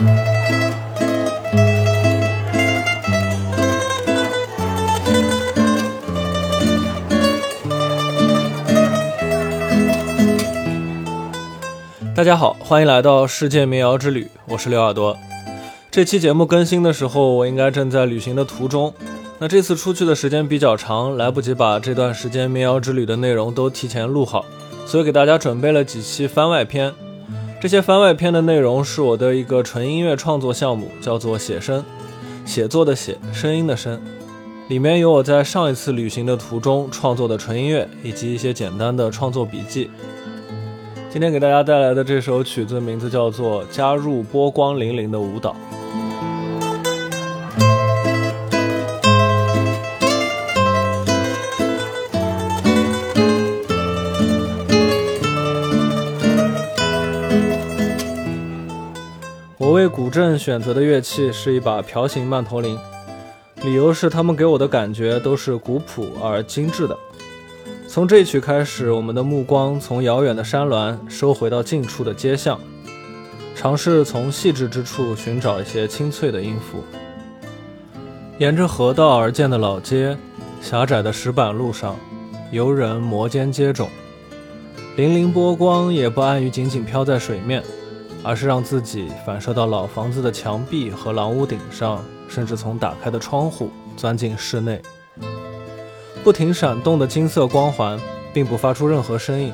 大家好，欢迎来到世界民谣之旅，我是刘耳朵。这期节目更新的时候，我应该正在旅行的途中。那这次出去的时间比较长，来不及把这段时间民谣之旅的内容都提前录好，所以给大家准备了几期番外篇。这些番外篇的内容是我的一个纯音乐创作项目，叫做写声，写作的写，声音的声。里面有我在上一次旅行的途中创作的纯音乐，以及一些简单的创作笔记。今天给大家带来的这首曲子名字叫做《加入波光粼粼的舞蹈》。正选择的乐器是一把瓢形曼陀林，理由是它们给我的感觉都是古朴而精致的。从这曲开始，我们的目光从遥远的山峦收回到近处的街巷，尝试从细致之处寻找一些清脆的音符。沿着河道而建的老街，狭窄的石板路上，游人摩肩接踵，粼粼波光也不安于仅仅飘在水面，而是让自己反射到老房子的墙壁和廊屋顶上，甚至从打开的窗户钻进室内。不停闪动的金色光环，并不发出任何声音，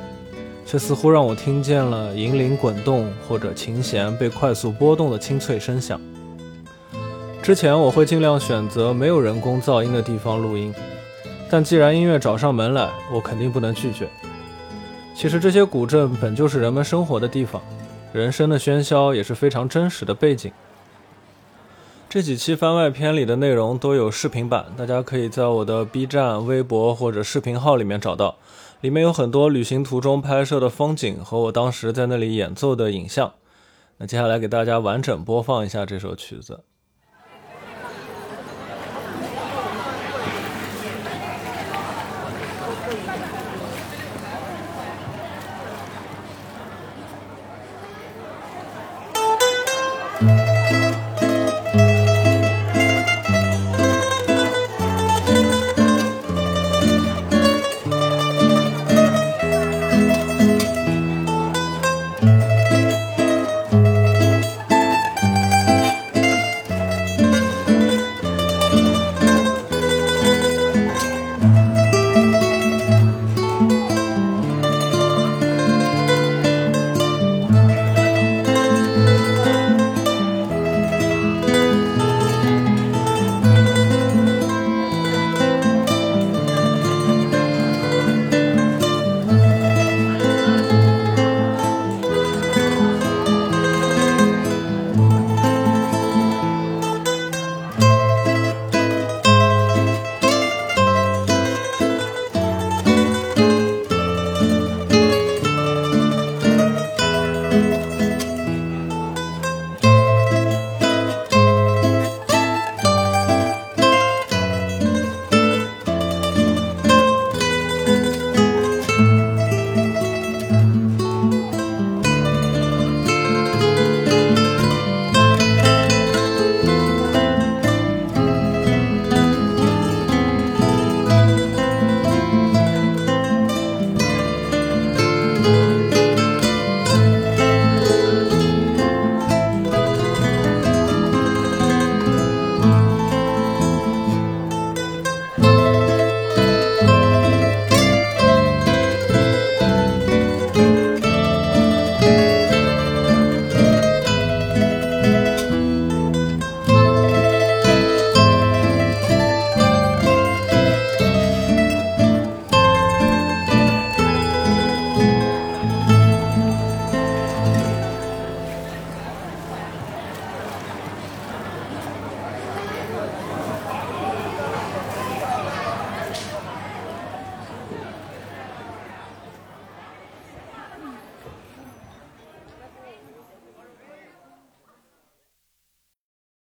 却似乎让我听见了银铃滚动或者琴弦被快速拨动的清脆声响。之前我会尽量选择没有人工噪音的地方录音，但既然音乐找上门来，我肯定不能拒绝。其实这些古镇本就是人们生活的地方，人生的喧嚣也是非常真实的背景。这几期番外篇里的内容都有视频版，大家可以在我的 B 站、微博或者视频号里面找到。里面有很多旅行途中拍摄的风景和我当时在那里演奏的影像。那接下来给大家完整播放一下这首曲子。